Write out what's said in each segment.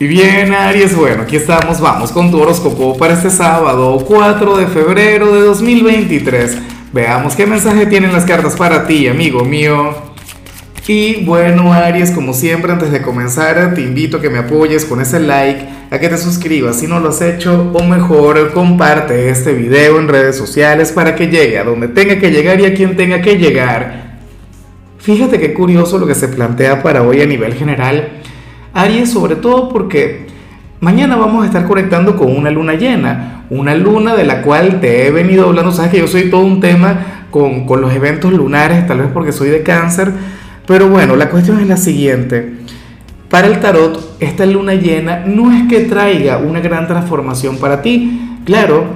Y bien, Aries, bueno, aquí estamos, vamos con tu horóscopo para este sábado 4 de febrero de 2023. Veamos qué mensaje tienen las cartas para ti, amigo mío. Y bueno, Aries, como siempre, antes de comenzar, te invito a que me apoyes con ese like, a que te suscribas si no lo has hecho, o mejor, comparte este video en redes sociales para que llegue a donde tenga que llegar y a quien tenga que llegar. Fíjate qué curioso lo que se plantea para hoy a nivel general Aries sobre todo porque mañana vamos a estar conectando con una luna llena, una luna de la cual te he venido hablando, sabes que yo soy todo un tema con, con los eventos lunares, tal vez porque soy de cáncer, pero bueno, la cuestión es la siguiente. Para el tarot, esta luna llena no es que traiga una gran transformación para ti. Claro,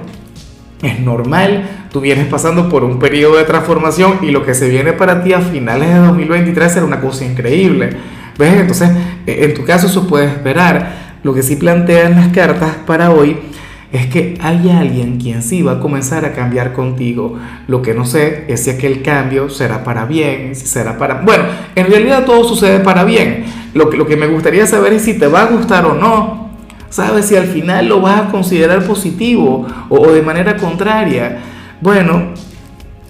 es normal, tú vienes pasando por un periodo de transformación y lo que se viene para ti a finales de 2023 será una cosa increíble. ¿Ves? Entonces, e, en tu caso eso puede esperar. Lo que sí plantean las cartas para hoy es que hay alguien quien sí va a comenzar a cambiar contigo. Lo que no sé es si aquel cambio será para bien, si será para... Bueno, en realidad todo sucede para bien. Lo que, lo que me gustaría saber es si te va a gustar o no. ¿Sabes? Si al final lo vas a considerar positivo o, o de manera contraria. Bueno,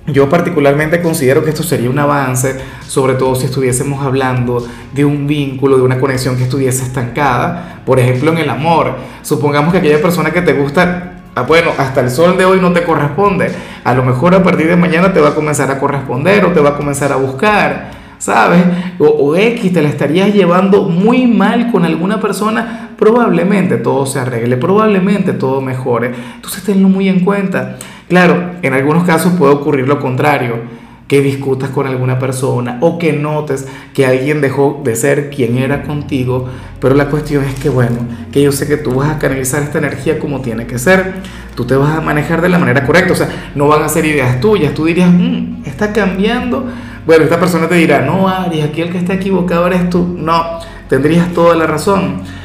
yo particularmente considero que esto sería un avance, sobre todo si estuviésemos hablando de un vínculo, de una conexión que estuviese estancada, por ejemplo en el amor. Supongamos que aquella persona que te gusta, ah, bueno, hasta el sol de hoy no te corresponde, a lo mejor a partir de mañana te va a comenzar a corresponder o te va a comenzar a buscar, ¿sabes? O, o X te la estarías llevando muy mal con alguna persona, probablemente todo se arregle, probablemente todo mejore. Entonces tenlo muy en cuenta. Claro, en algunos casos puede ocurrir lo contrario, que discutas con alguna persona o que notes que alguien dejó de ser quien era contigo, pero la cuestión es que, bueno, que yo sé que tú vas a canalizar esta energía como tiene que ser, tú te vas a manejar de la manera correcta, o sea, no van a ser ideas tuyas, tú dirías, mmm, está cambiando, bueno, esta persona te dirá, no, Ari, aquí el que está equivocado eres tú, no, tendrías toda la razón.